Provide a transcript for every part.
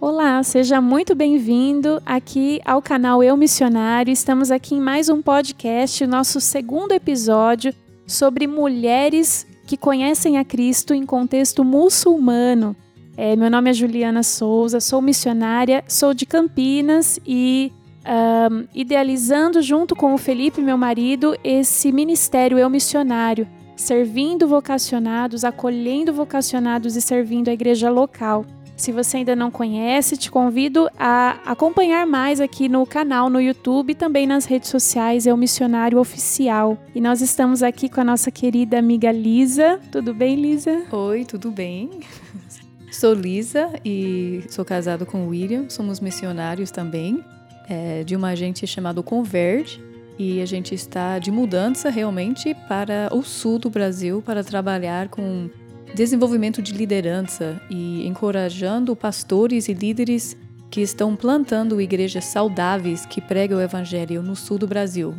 Olá, seja muito bem-vindo aqui ao canal Eu Missionário. Estamos aqui em mais um podcast, nosso segundo episódio sobre mulheres que conhecem a Cristo em contexto muçulmano. É, meu nome é Juliana Souza, sou missionária, sou de Campinas e um, idealizando junto com o Felipe, meu marido, esse ministério Eu Missionário, servindo vocacionados, acolhendo vocacionados e servindo a igreja local. Se você ainda não conhece, te convido a acompanhar mais aqui no canal no YouTube e também nas redes sociais, é o Missionário Oficial. E nós estamos aqui com a nossa querida amiga Lisa. Tudo bem, Lisa? Oi, tudo bem? Sou Lisa e sou casado com o William, somos missionários também, é, de uma agência chamada Converge, e a gente está de mudança realmente para o sul do Brasil para trabalhar com desenvolvimento de liderança e encorajando pastores e líderes que estão plantando igrejas saudáveis que pregam o evangelho no sul do Brasil.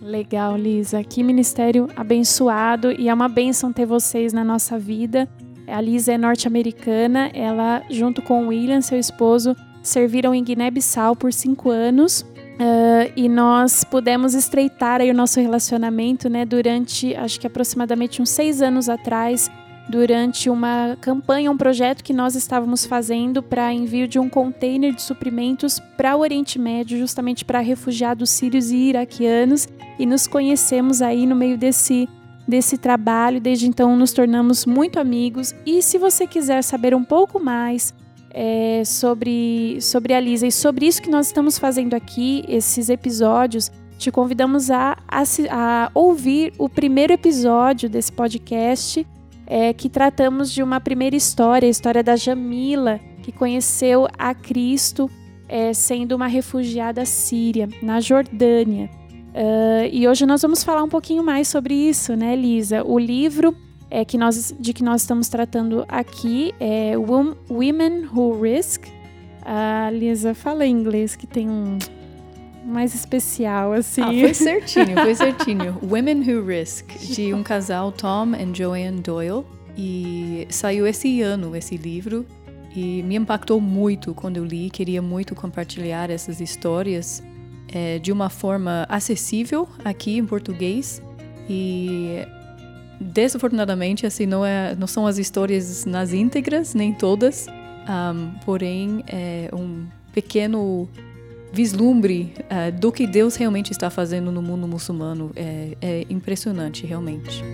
Legal, Lisa. Que ministério abençoado e é uma bênção ter vocês na nossa vida. A Lisa é norte-americana, ela, junto com o William, seu esposo, serviram em Guiné-Bissau por cinco anos. Uh, e nós pudemos estreitar aí o nosso relacionamento, né, durante, acho que aproximadamente uns seis anos atrás, durante uma campanha, um projeto que nós estávamos fazendo para envio de um container de suprimentos para o Oriente Médio, justamente para refugiados sírios e iraquianos, e nos conhecemos aí no meio desse desse trabalho. Desde então nos tornamos muito amigos. E se você quiser saber um pouco mais é, sobre, sobre a Lisa e sobre isso que nós estamos fazendo aqui, esses episódios, te convidamos a, a, a ouvir o primeiro episódio desse podcast é, que tratamos de uma primeira história, a história da Jamila, que conheceu a Cristo é, sendo uma refugiada síria, na Jordânia. Uh, e hoje nós vamos falar um pouquinho mais sobre isso, né, Lisa? O livro é, que nós, de que nós estamos tratando aqui é Women Who Risk. A Lisa fala em inglês que tem um mais especial, assim. Ah, foi certinho, foi certinho. Women Who Risk, de um casal, Tom e Joanne Doyle. E saiu esse ano esse livro e me impactou muito quando eu li. Queria muito compartilhar essas histórias é, de uma forma acessível aqui em português. E desafortunadamente, assim, não, é, não são as histórias nas íntegras, nem todas. Um, porém, é um pequeno vislumbre uh, do que Deus realmente está fazendo no mundo muçulmano é, é impressionante, realmente.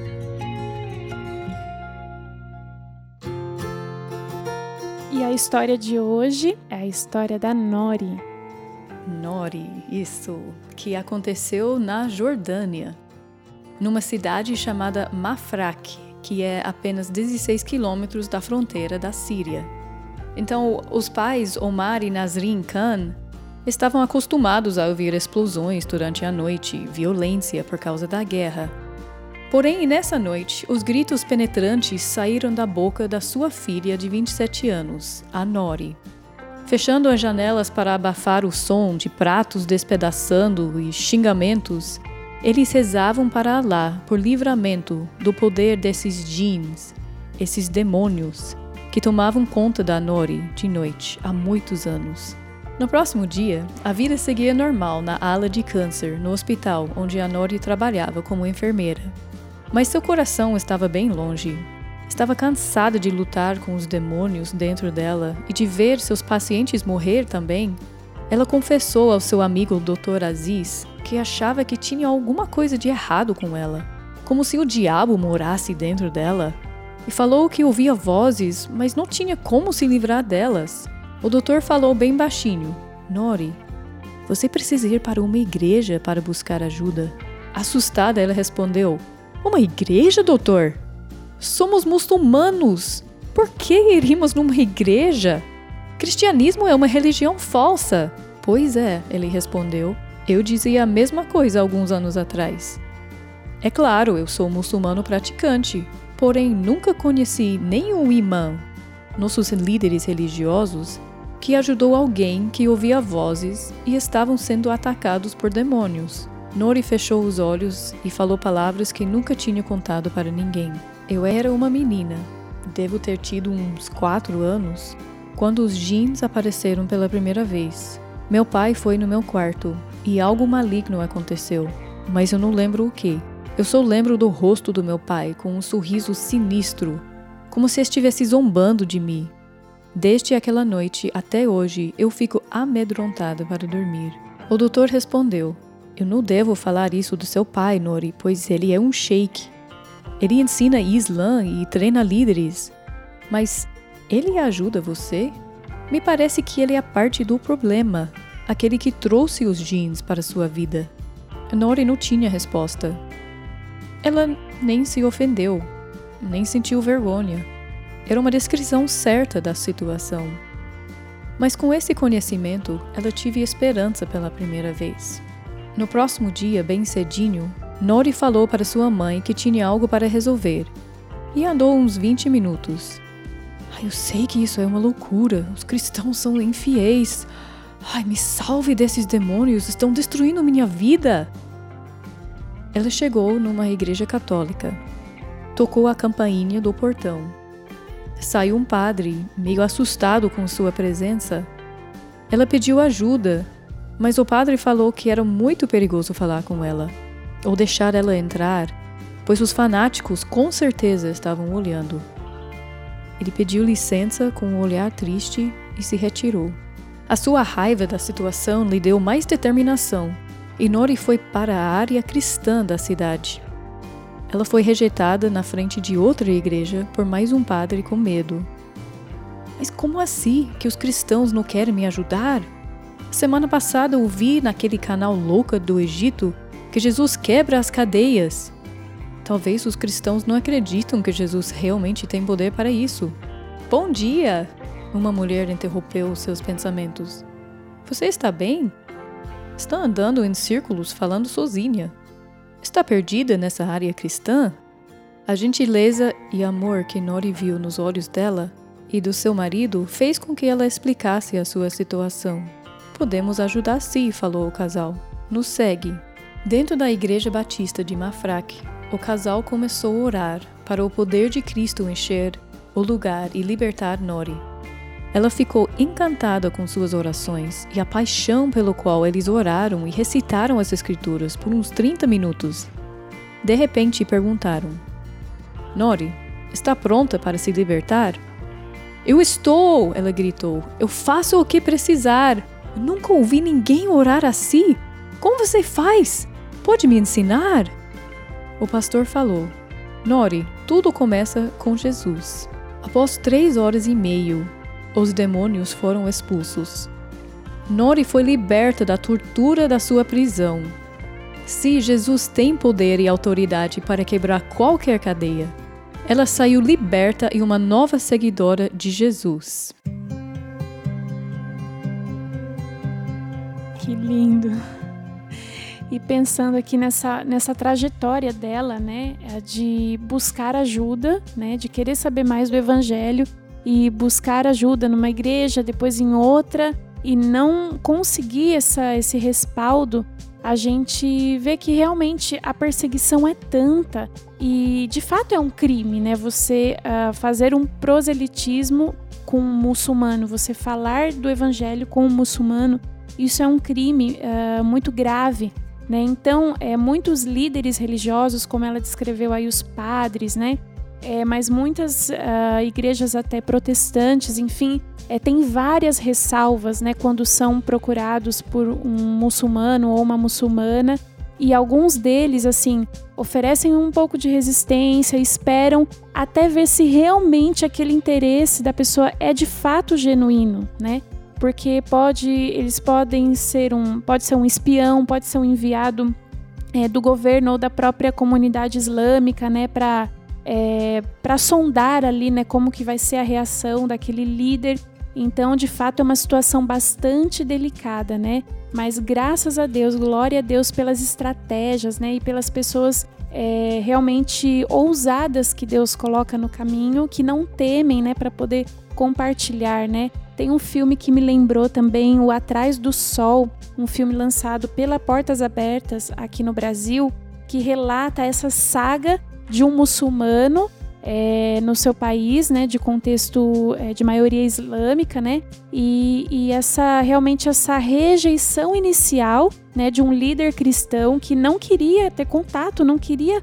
E a história de hoje é a história da Nori. Nori, isso, que aconteceu na Jordânia, numa cidade chamada Mafraq, que é apenas 16 quilômetros da fronteira da Síria. Então, os pais Omar e Nasrin Khan estavam acostumados a ouvir explosões durante a noite, violência por causa da guerra. Porém, nessa noite, os gritos penetrantes saíram da boca da sua filha de 27 anos, a Nori. Fechando as janelas para abafar o som de pratos despedaçando e xingamentos, eles rezavam para Alá por livramento do poder desses jeans, esses demônios, que tomavam conta da Nori de noite há muitos anos. No próximo dia, a vida seguia normal na ala de câncer no hospital onde a Nori trabalhava como enfermeira. Mas seu coração estava bem longe. Estava cansada de lutar com os demônios dentro dela e de ver seus pacientes morrer também. Ela confessou ao seu amigo Dr. Aziz que achava que tinha alguma coisa de errado com ela, como se o diabo morasse dentro dela, e falou que ouvia vozes, mas não tinha como se livrar delas. O doutor falou bem baixinho: Nori, você precisa ir para uma igreja para buscar ajuda. Assustada, ela respondeu: Uma igreja, doutor? Somos muçulmanos. Por que iríamos numa igreja? Cristianismo é uma religião falsa. Pois é, ele respondeu. Eu dizia a mesma coisa alguns anos atrás. É claro, eu sou muçulmano praticante, porém nunca conheci nenhum imã, nossos líderes religiosos, que ajudou alguém que ouvia vozes e estavam sendo atacados por demônios. Nori fechou os olhos e falou palavras que nunca tinha contado para ninguém. Eu era uma menina, devo ter tido uns quatro anos, quando os jeans apareceram pela primeira vez. Meu pai foi no meu quarto e algo maligno aconteceu, mas eu não lembro o que. Eu só lembro do rosto do meu pai com um sorriso sinistro, como se estivesse zombando de mim. Desde aquela noite até hoje, eu fico amedrontada para dormir. O doutor respondeu: Eu não devo falar isso do seu pai, Nori, pois ele é um sheik. Ele ensina Islã e treina líderes. Mas ele ajuda você? Me parece que ele é parte do problema, aquele que trouxe os jeans para sua vida. Nori não tinha resposta. Ela nem se ofendeu, nem sentiu vergonha. Era uma descrição certa da situação. Mas com esse conhecimento, ela tive esperança pela primeira vez. No próximo dia, bem cedinho, Nori falou para sua mãe que tinha algo para resolver e andou uns 20 minutos. Ai, eu sei que isso é uma loucura. Os cristãos são infiéis. Ai, me salve desses demônios, estão destruindo minha vida. Ela chegou numa igreja católica. Tocou a campainha do portão. Saiu um padre, meio assustado com sua presença. Ela pediu ajuda, mas o padre falou que era muito perigoso falar com ela ou deixar ela entrar, pois os fanáticos com certeza estavam olhando. Ele pediu licença com um olhar triste e se retirou. A sua raiva da situação lhe deu mais determinação e Nori foi para a área cristã da cidade. Ela foi rejeitada na frente de outra igreja por mais um padre com medo. Mas como assim que os cristãos não querem me ajudar? Semana passada ouvi naquele canal louca do Egito que Jesus quebra as cadeias. Talvez os cristãos não acreditam que Jesus realmente tem poder para isso. Bom dia! Uma mulher interrompeu seus pensamentos. Você está bem? Está andando em círculos falando sozinha. Está perdida nessa área cristã? A gentileza e amor que Nori viu nos olhos dela e do seu marido fez com que ela explicasse a sua situação. Podemos ajudar sim, falou o casal. Nos segue. Dentro da Igreja Batista de Mafraq, o casal começou a orar para o poder de Cristo encher o lugar e libertar Nori. Ela ficou encantada com suas orações e a paixão pelo qual eles oraram e recitaram as Escrituras por uns 30 minutos. De repente perguntaram: Nori, está pronta para se libertar? Eu estou! Ela gritou. Eu faço o que precisar. Eu nunca ouvi ninguém orar assim. Como você faz? Pode me ensinar? O pastor falou: Nori, tudo começa com Jesus. Após três horas e meio, os demônios foram expulsos. Nori foi liberta da tortura da sua prisão. Se Jesus tem poder e autoridade para quebrar qualquer cadeia, ela saiu liberta e uma nova seguidora de Jesus. Que lindo! E pensando aqui nessa, nessa trajetória dela, né, de buscar ajuda, né, de querer saber mais do Evangelho e buscar ajuda numa igreja, depois em outra, e não conseguir essa, esse respaldo, a gente vê que realmente a perseguição é tanta e de fato é um crime, né? Você uh, fazer um proselitismo com um muçulmano, você falar do evangelho com um muçulmano, isso é um crime uh, muito grave. Né? Então, é, muitos líderes religiosos, como ela descreveu aí, os padres, né? É, mas muitas uh, igrejas até protestantes, enfim, é, tem várias ressalvas, né, quando são procurados por um muçulmano ou uma muçulmana, e alguns deles, assim, oferecem um pouco de resistência, esperam até ver se realmente aquele interesse da pessoa é de fato genuíno, né? Porque pode, eles podem ser um, pode ser um espião, pode ser um enviado é, do governo ou da própria comunidade islâmica, né, para é, para sondar ali, né, como que vai ser a reação daquele líder. Então, de fato, é uma situação bastante delicada, né? Mas graças a Deus, glória a Deus pelas estratégias, né, e pelas pessoas é, realmente ousadas que Deus coloca no caminho, que não temem, né, para poder compartilhar, né? Tem um filme que me lembrou também, o Atrás do Sol, um filme lançado pela Portas Abertas aqui no Brasil, que relata essa saga de um muçulmano é, no seu país, né, de contexto é, de maioria islâmica, né, e, e, essa realmente essa rejeição inicial, né, de um líder cristão que não queria ter contato, não queria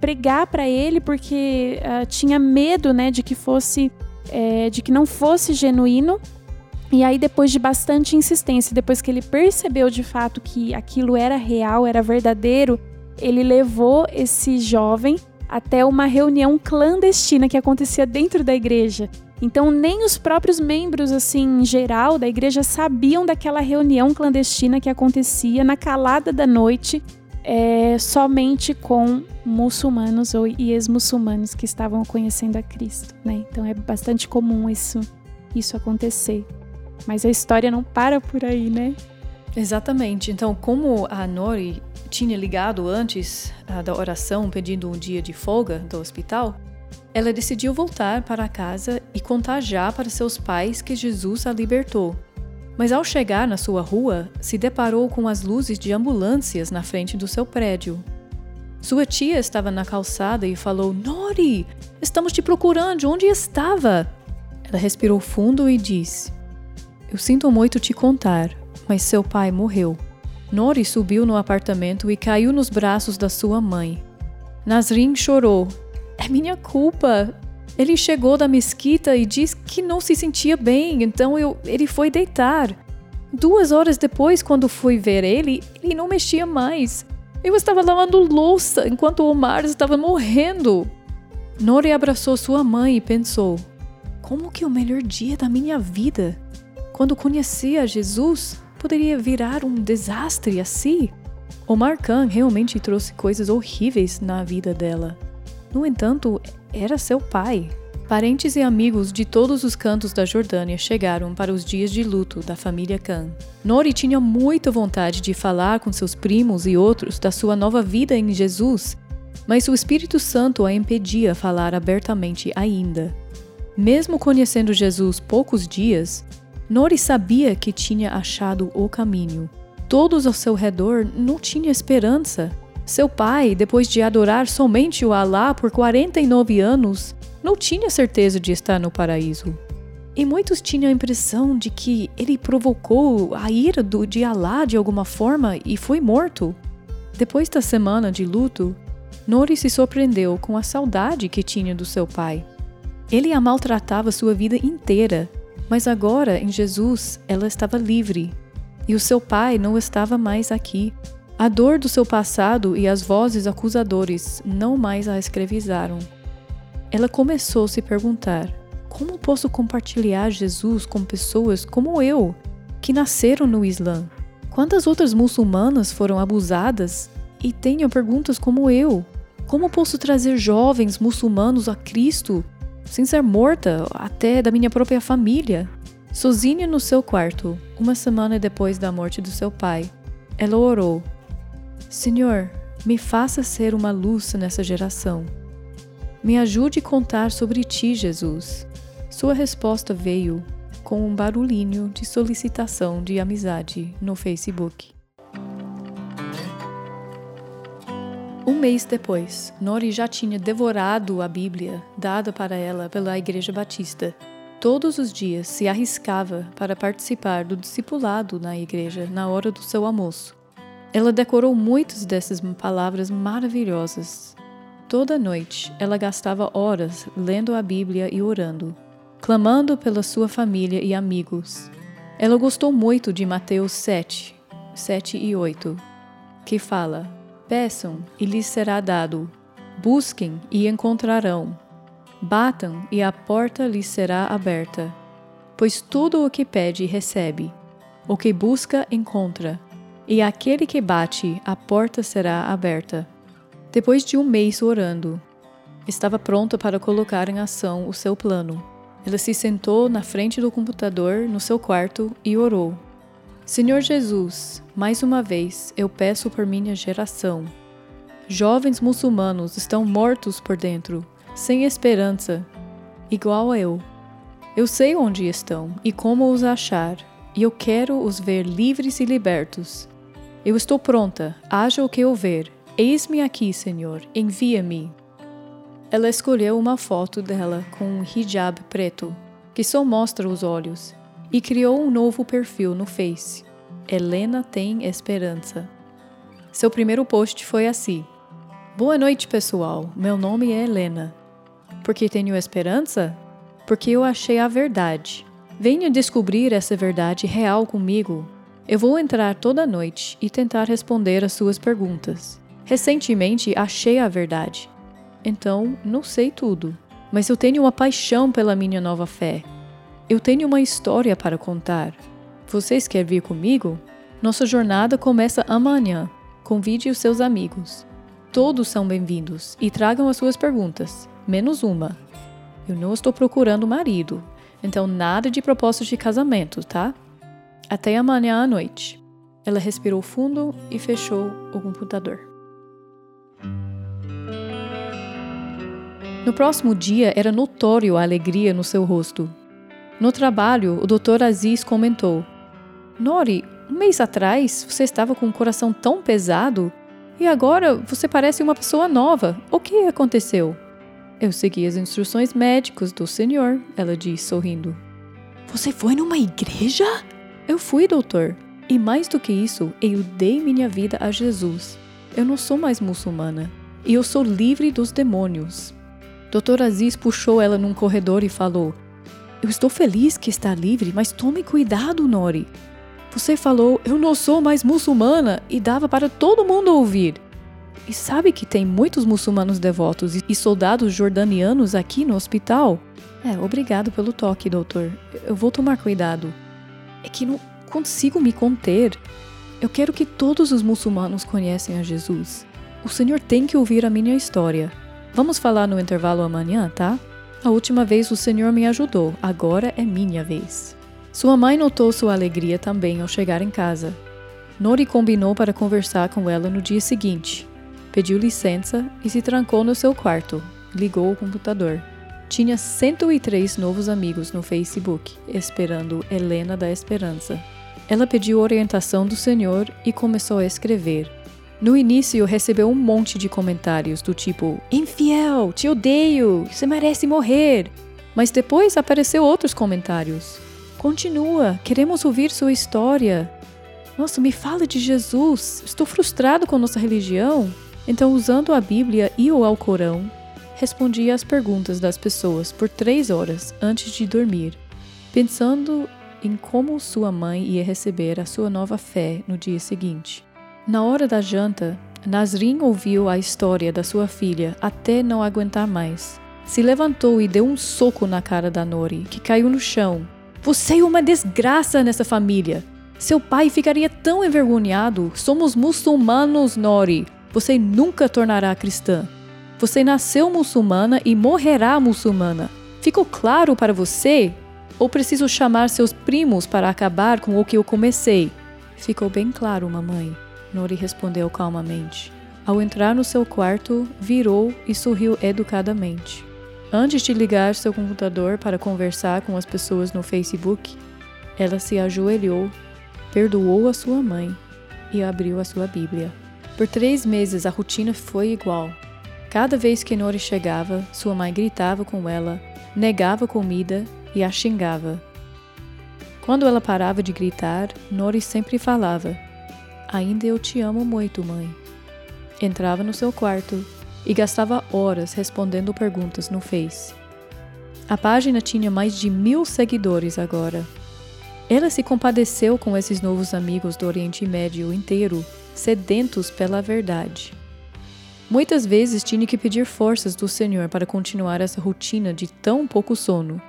pregar para ele porque uh, tinha medo, né, de que fosse, é, de que não fosse genuíno. E aí depois de bastante insistência, depois que ele percebeu de fato que aquilo era real, era verdadeiro, ele levou esse jovem até uma reunião clandestina que acontecia dentro da igreja. Então, nem os próprios membros, assim, em geral, da igreja sabiam daquela reunião clandestina que acontecia na calada da noite, é, somente com muçulmanos ou ex-muçulmanos que estavam conhecendo a Cristo, né? Então, é bastante comum isso, isso acontecer. Mas a história não para por aí, né? Exatamente. Então, como a Nori tinha ligado antes uh, da oração pedindo um dia de folga do hospital, ela decidiu voltar para casa e contar já para seus pais que Jesus a libertou. Mas ao chegar na sua rua, se deparou com as luzes de ambulâncias na frente do seu prédio. Sua tia estava na calçada e falou: Nori, estamos te procurando, onde estava? Ela respirou fundo e disse: Eu sinto muito te contar, mas seu pai morreu. Nori subiu no apartamento e caiu nos braços da sua mãe. Nasrin chorou. É minha culpa. Ele chegou da mesquita e disse que não se sentia bem, então eu, ele foi deitar. Duas horas depois, quando fui ver ele, ele não mexia mais. Eu estava lavando louça enquanto Omar estava morrendo. Nori abraçou sua mãe e pensou: como que o melhor dia da minha vida? Quando conheci a Jesus, poderia virar um desastre assim? Omar Khan realmente trouxe coisas horríveis na vida dela. No entanto, era seu pai. Parentes e amigos de todos os cantos da Jordânia chegaram para os dias de luto da família Khan. Nori tinha muita vontade de falar com seus primos e outros da sua nova vida em Jesus, mas o Espírito Santo a impedia falar abertamente ainda. Mesmo conhecendo Jesus poucos dias, Nori sabia que tinha achado o caminho. Todos ao seu redor não tinham esperança. Seu pai, depois de adorar somente o Alá por 49 anos, não tinha certeza de estar no paraíso. E muitos tinham a impressão de que ele provocou a ira do, de Alá de alguma forma e foi morto. Depois da semana de luto, Nori se surpreendeu com a saudade que tinha do seu pai. Ele a maltratava sua vida inteira mas agora, em Jesus, ela estava livre e o seu pai não estava mais aqui. A dor do seu passado e as vozes acusadores não mais a escravizaram. Ela começou a se perguntar: como posso compartilhar Jesus com pessoas como eu, que nasceram no Islã? Quantas outras muçulmanas foram abusadas e tenham perguntas como eu? Como posso trazer jovens muçulmanos a Cristo sem ser morta até da minha própria família. Sozinha no seu quarto, uma semana depois da morte do seu pai, ela orou: Senhor, me faça ser uma luz nessa geração. Me ajude a contar sobre ti, Jesus. Sua resposta veio com um barulhinho de solicitação de amizade no Facebook. Um mês depois, Nori já tinha devorado a Bíblia dada para ela pela Igreja Batista. Todos os dias se arriscava para participar do discipulado na igreja na hora do seu almoço. Ela decorou muitas dessas palavras maravilhosas. Toda noite, ela gastava horas lendo a Bíblia e orando, clamando pela sua família e amigos. Ela gostou muito de Mateus 7, 7 e 8, que fala: Peçam e lhes será dado. Busquem e encontrarão. Batam e a porta lhes será aberta. Pois tudo o que pede, recebe. O que busca, encontra. E aquele que bate, a porta será aberta. Depois de um mês orando, estava pronta para colocar em ação o seu plano. Ela se sentou na frente do computador no seu quarto e orou. Senhor Jesus, mais uma vez eu peço por minha geração. Jovens muçulmanos estão mortos por dentro, sem esperança, igual a eu. Eu sei onde estão e como os achar, e eu quero os ver livres e libertos. Eu estou pronta, haja o que houver. Eis-me aqui, Senhor, envia-me. Ela escolheu uma foto dela com um hijab preto, que só mostra os olhos, e criou um novo perfil no Face. Helena tem esperança. Seu primeiro post foi assim: Boa noite, pessoal. Meu nome é Helena. Por que tenho esperança? Porque eu achei a verdade. Venha descobrir essa verdade real comigo. Eu vou entrar toda noite e tentar responder as suas perguntas. Recentemente achei a verdade. Então, não sei tudo, mas eu tenho uma paixão pela minha nova fé. Eu tenho uma história para contar. Vocês querem vir comigo? Nossa jornada começa amanhã. Convide os seus amigos. Todos são bem-vindos e tragam as suas perguntas, menos uma. Eu não estou procurando marido, então nada de propósito de casamento, tá? Até amanhã à noite. Ela respirou fundo e fechou o computador. No próximo dia era notório a alegria no seu rosto. No trabalho, o Dr. Aziz comentou: Nori, um mês atrás você estava com um coração tão pesado e agora você parece uma pessoa nova. O que aconteceu? Eu segui as instruções médicas do senhor, ela disse, sorrindo. Você foi numa igreja? Eu fui, doutor. E mais do que isso, eu dei minha vida a Jesus. Eu não sou mais muçulmana. E eu sou livre dos demônios. Doutor Aziz puxou ela num corredor e falou: Eu estou feliz que está livre, mas tome cuidado, Nori. Você falou, eu não sou mais muçulmana, e dava para todo mundo ouvir. E sabe que tem muitos muçulmanos devotos e soldados jordanianos aqui no hospital? É, obrigado pelo toque, doutor. Eu vou tomar cuidado. É que não consigo me conter. Eu quero que todos os muçulmanos conheçam a Jesus. O Senhor tem que ouvir a minha história. Vamos falar no intervalo amanhã, tá? A última vez o Senhor me ajudou, agora é minha vez. Sua mãe notou sua alegria também ao chegar em casa. Nori combinou para conversar com ela no dia seguinte, pediu licença e se trancou no seu quarto. Ligou o computador. Tinha 103 novos amigos no Facebook, esperando Helena da Esperança. Ela pediu orientação do Senhor e começou a escrever. No início, recebeu um monte de comentários do tipo: Infiel, te odeio, você merece morrer. Mas depois apareceu outros comentários. Continua, queremos ouvir sua história. Nossa, me fala de Jesus. Estou frustrado com nossa religião. Então, usando a Bíblia e o Alcorão, respondia às perguntas das pessoas por três horas antes de dormir, pensando em como sua mãe ia receber a sua nova fé no dia seguinte. Na hora da janta, Nasrin ouviu a história da sua filha até não aguentar mais. Se levantou e deu um soco na cara da Nori, que caiu no chão. Você é uma desgraça nessa família. Seu pai ficaria tão envergonhado. Somos muçulmanos, Nori. Você nunca tornará cristã. Você nasceu muçulmana e morrerá muçulmana. Ficou claro para você? Ou preciso chamar seus primos para acabar com o que eu comecei? Ficou bem claro, mamãe. Nori respondeu calmamente. Ao entrar no seu quarto, virou e sorriu educadamente. Antes de ligar seu computador para conversar com as pessoas no Facebook, ela se ajoelhou, perdoou a sua mãe e abriu a sua Bíblia. Por três meses a rotina foi igual. Cada vez que Nori chegava, sua mãe gritava com ela, negava comida e a xingava. Quando ela parava de gritar, Nori sempre falava: Ainda eu te amo muito, mãe. Entrava no seu quarto e gastava horas respondendo perguntas no Face. A página tinha mais de mil seguidores agora. Ela se compadeceu com esses novos amigos do Oriente Médio inteiro sedentos pela verdade. Muitas vezes tinha que pedir forças do Senhor para continuar essa rotina de tão pouco sono.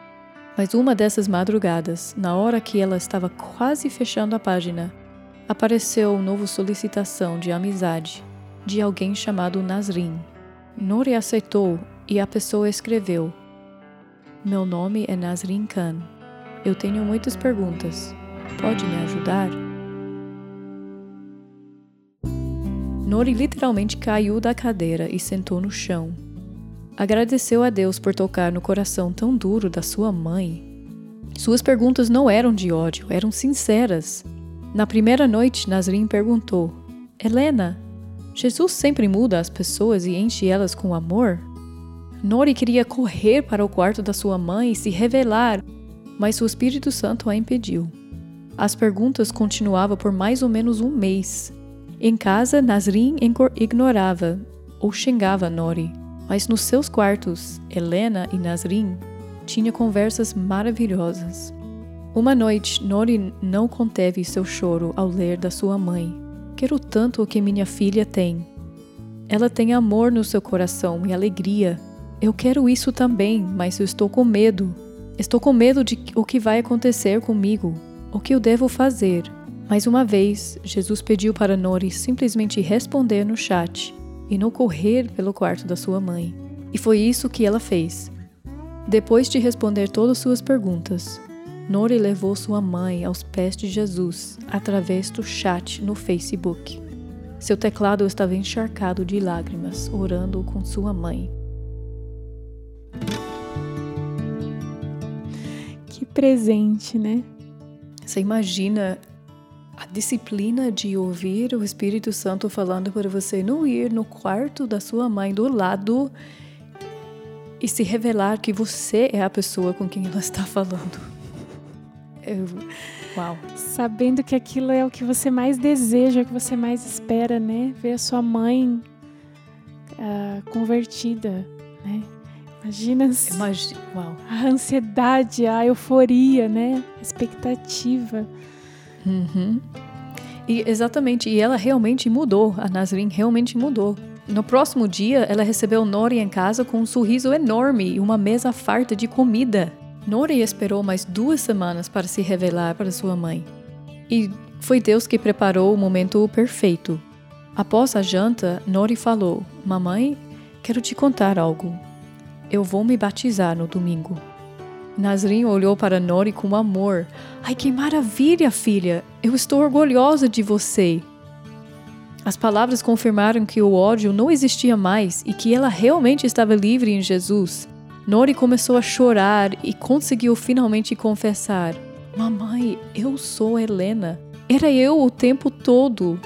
Mas uma dessas madrugadas, na hora que ela estava quase fechando a página, apareceu uma nova solicitação de amizade de alguém chamado Nasrin. Nori aceitou e a pessoa escreveu: Meu nome é Nasrin Khan. Eu tenho muitas perguntas. Pode me ajudar? Nori literalmente caiu da cadeira e sentou no chão. Agradeceu a Deus por tocar no coração tão duro da sua mãe. Suas perguntas não eram de ódio, eram sinceras. Na primeira noite, Nazrin perguntou: Helena, Jesus sempre muda as pessoas e enche elas com amor? Nori queria correr para o quarto da sua mãe e se revelar, mas o Espírito Santo a impediu. As perguntas continuavam por mais ou menos um mês. Em casa, Nasrin ignorava ou xingava Nori, mas nos seus quartos, Helena e Nasrin tinham conversas maravilhosas. Uma noite, Nori não conteve seu choro ao ler da sua mãe. Quero tanto o que minha filha tem. Ela tem amor no seu coração e alegria, eu quero isso também, mas eu estou com medo. Estou com medo de o que vai acontecer comigo, o que eu devo fazer. Mais uma vez, Jesus pediu para Nori simplesmente responder no chat e não correr pelo quarto da sua mãe. E foi isso que ela fez. Depois de responder todas suas perguntas, Nori levou sua mãe aos pés de Jesus através do chat no Facebook. Seu teclado estava encharcado de lágrimas, orando com sua mãe. Que presente, né? Você imagina a disciplina de ouvir o Espírito Santo falando para você não ir no quarto da sua mãe do lado e se revelar que você é a pessoa com quem ela está falando. Eu, uau. Sabendo que aquilo é o que você mais deseja, o que você mais espera, né? Ver a sua mãe uh, convertida, né? Imagina, Imagina uau. a ansiedade, a euforia, né? A expectativa. Uhum. E exatamente, e ela realmente mudou. A Nazrin realmente mudou. No próximo dia, ela recebeu Nori em casa com um sorriso enorme e uma mesa farta de comida. Nori esperou mais duas semanas para se revelar para sua mãe. E foi Deus que preparou o momento perfeito. Após a janta, Nori falou: Mamãe, quero te contar algo. Eu vou me batizar no domingo. Nazrin olhou para Nori com amor. Ai, que maravilha, filha! Eu estou orgulhosa de você. As palavras confirmaram que o ódio não existia mais e que ela realmente estava livre em Jesus. Nori começou a chorar e conseguiu finalmente confessar: Mamãe, eu sou Helena. Era eu o tempo todo.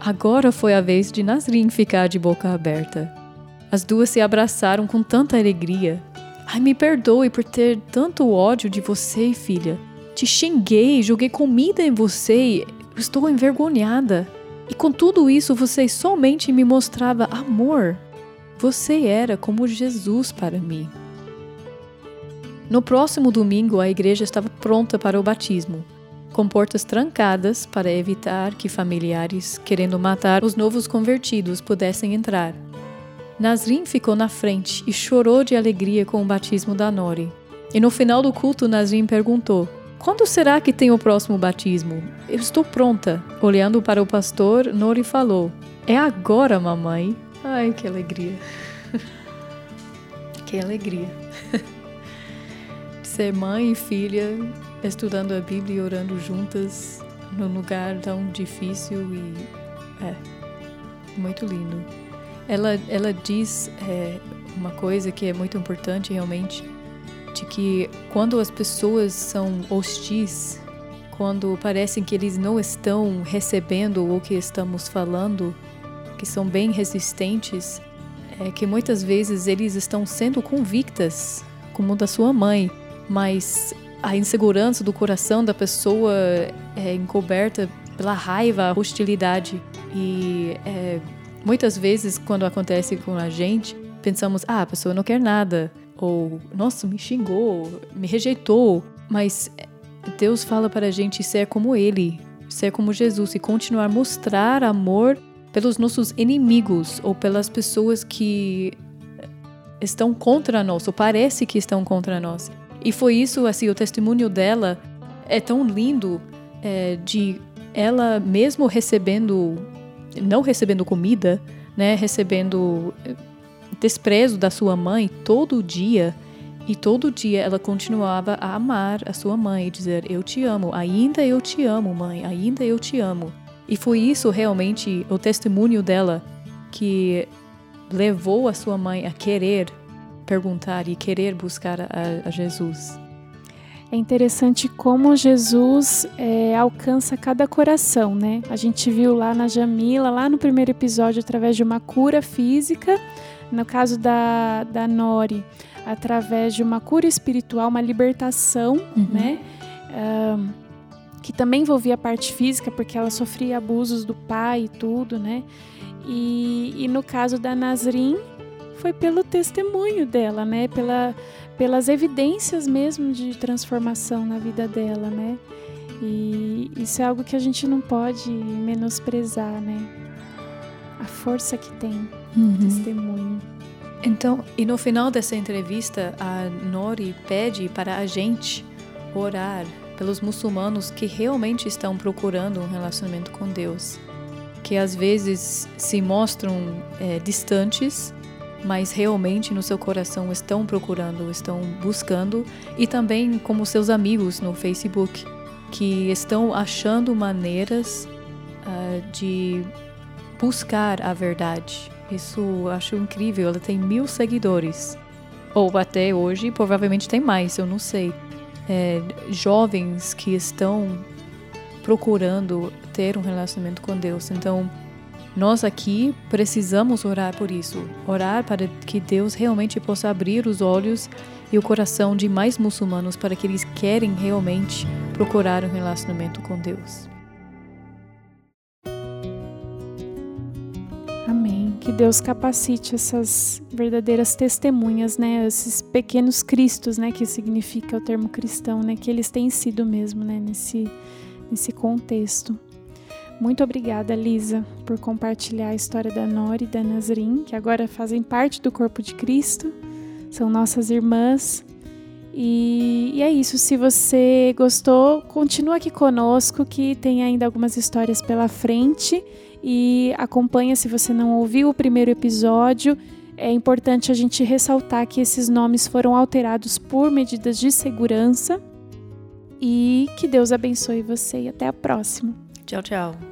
Agora foi a vez de Nazrin ficar de boca aberta. As duas se abraçaram com tanta alegria. Ai, me perdoe por ter tanto ódio de você, filha. Te xinguei, joguei comida em você. Estou envergonhada. E com tudo isso, você somente me mostrava amor. Você era como Jesus para mim. No próximo domingo, a igreja estava pronta para o batismo, com portas trancadas para evitar que familiares querendo matar os novos convertidos pudessem entrar. Nasrin ficou na frente e chorou de alegria com o batismo da Nori. E no final do culto, Nasrin perguntou: Quando será que tem o próximo batismo? Eu estou pronta. Olhando para o pastor, Nori falou: É agora, mamãe. Ai, que alegria. que alegria. Ser mãe e filha, estudando a Bíblia e orando juntas num lugar tão difícil e. É. Muito lindo. Ela, ela diz é, uma coisa que é muito importante realmente, de que quando as pessoas são hostis, quando parecem que eles não estão recebendo o que estamos falando, que são bem resistentes, é que muitas vezes eles estão sendo convictas, como da sua mãe, mas a insegurança do coração da pessoa é encoberta pela raiva, a hostilidade e é, Muitas vezes, quando acontece com a gente, pensamos: ah, a pessoa não quer nada, ou nossa, me xingou, me rejeitou. Mas Deus fala para a gente ser como Ele, ser como Jesus e continuar a mostrar amor pelos nossos inimigos ou pelas pessoas que estão contra nós, ou parece que estão contra nós. E foi isso, assim, o testemunho dela é tão lindo é, de ela mesmo recebendo não recebendo comida, né, recebendo eh, desprezo da sua mãe todo dia, e todo dia ela continuava a amar a sua mãe e dizer: Eu te amo, ainda eu te amo, mãe, ainda eu te amo. E foi isso realmente o testemunho dela que levou a sua mãe a querer perguntar e querer buscar a, a Jesus. É interessante como Jesus é, alcança cada coração, né? A gente viu lá na Jamila, lá no primeiro episódio, através de uma cura física, No caso da, da Nori, através de uma cura espiritual, uma libertação, uhum. né? Um, que também envolvia a parte física, porque ela sofria abusos do pai e tudo, né? E, e no caso da Nasrin, foi pelo testemunho dela, né? Pela, pelas evidências mesmo de transformação na vida dela, né? E isso é algo que a gente não pode menosprezar, né? A força que tem uhum. testemunho. Então, e no final dessa entrevista, a Nori pede para a gente orar pelos muçulmanos que realmente estão procurando um relacionamento com Deus, que às vezes se mostram é, distantes, mas realmente no seu coração estão procurando, estão buscando, e também como seus amigos no Facebook, que estão achando maneiras uh, de buscar a verdade. Isso eu acho incrível. Ela tem mil seguidores. Ou até hoje, provavelmente tem mais, eu não sei. É, jovens que estão procurando ter um relacionamento com Deus. Então, nós aqui precisamos orar por isso. Orar para que Deus realmente possa abrir os olhos e o coração de mais muçulmanos para que eles querem realmente procurar um relacionamento com Deus. Amém. Que Deus capacite essas verdadeiras testemunhas, né? Esses pequenos cristos, né? Que significa o termo cristão, né? Que eles têm sido mesmo, né? Nesse, nesse contexto. Muito obrigada, Lisa, por compartilhar a história da Nori e da Nazrin, que agora fazem parte do corpo de Cristo, são nossas irmãs e, e, é isso. Se você gostou, continua aqui conosco, que tem ainda algumas histórias pela frente. E acompanha se você não ouviu o primeiro episódio. É importante a gente ressaltar que esses nomes foram alterados por medidas de segurança. E que Deus abençoe você e até a próxima. Tchau, tchau.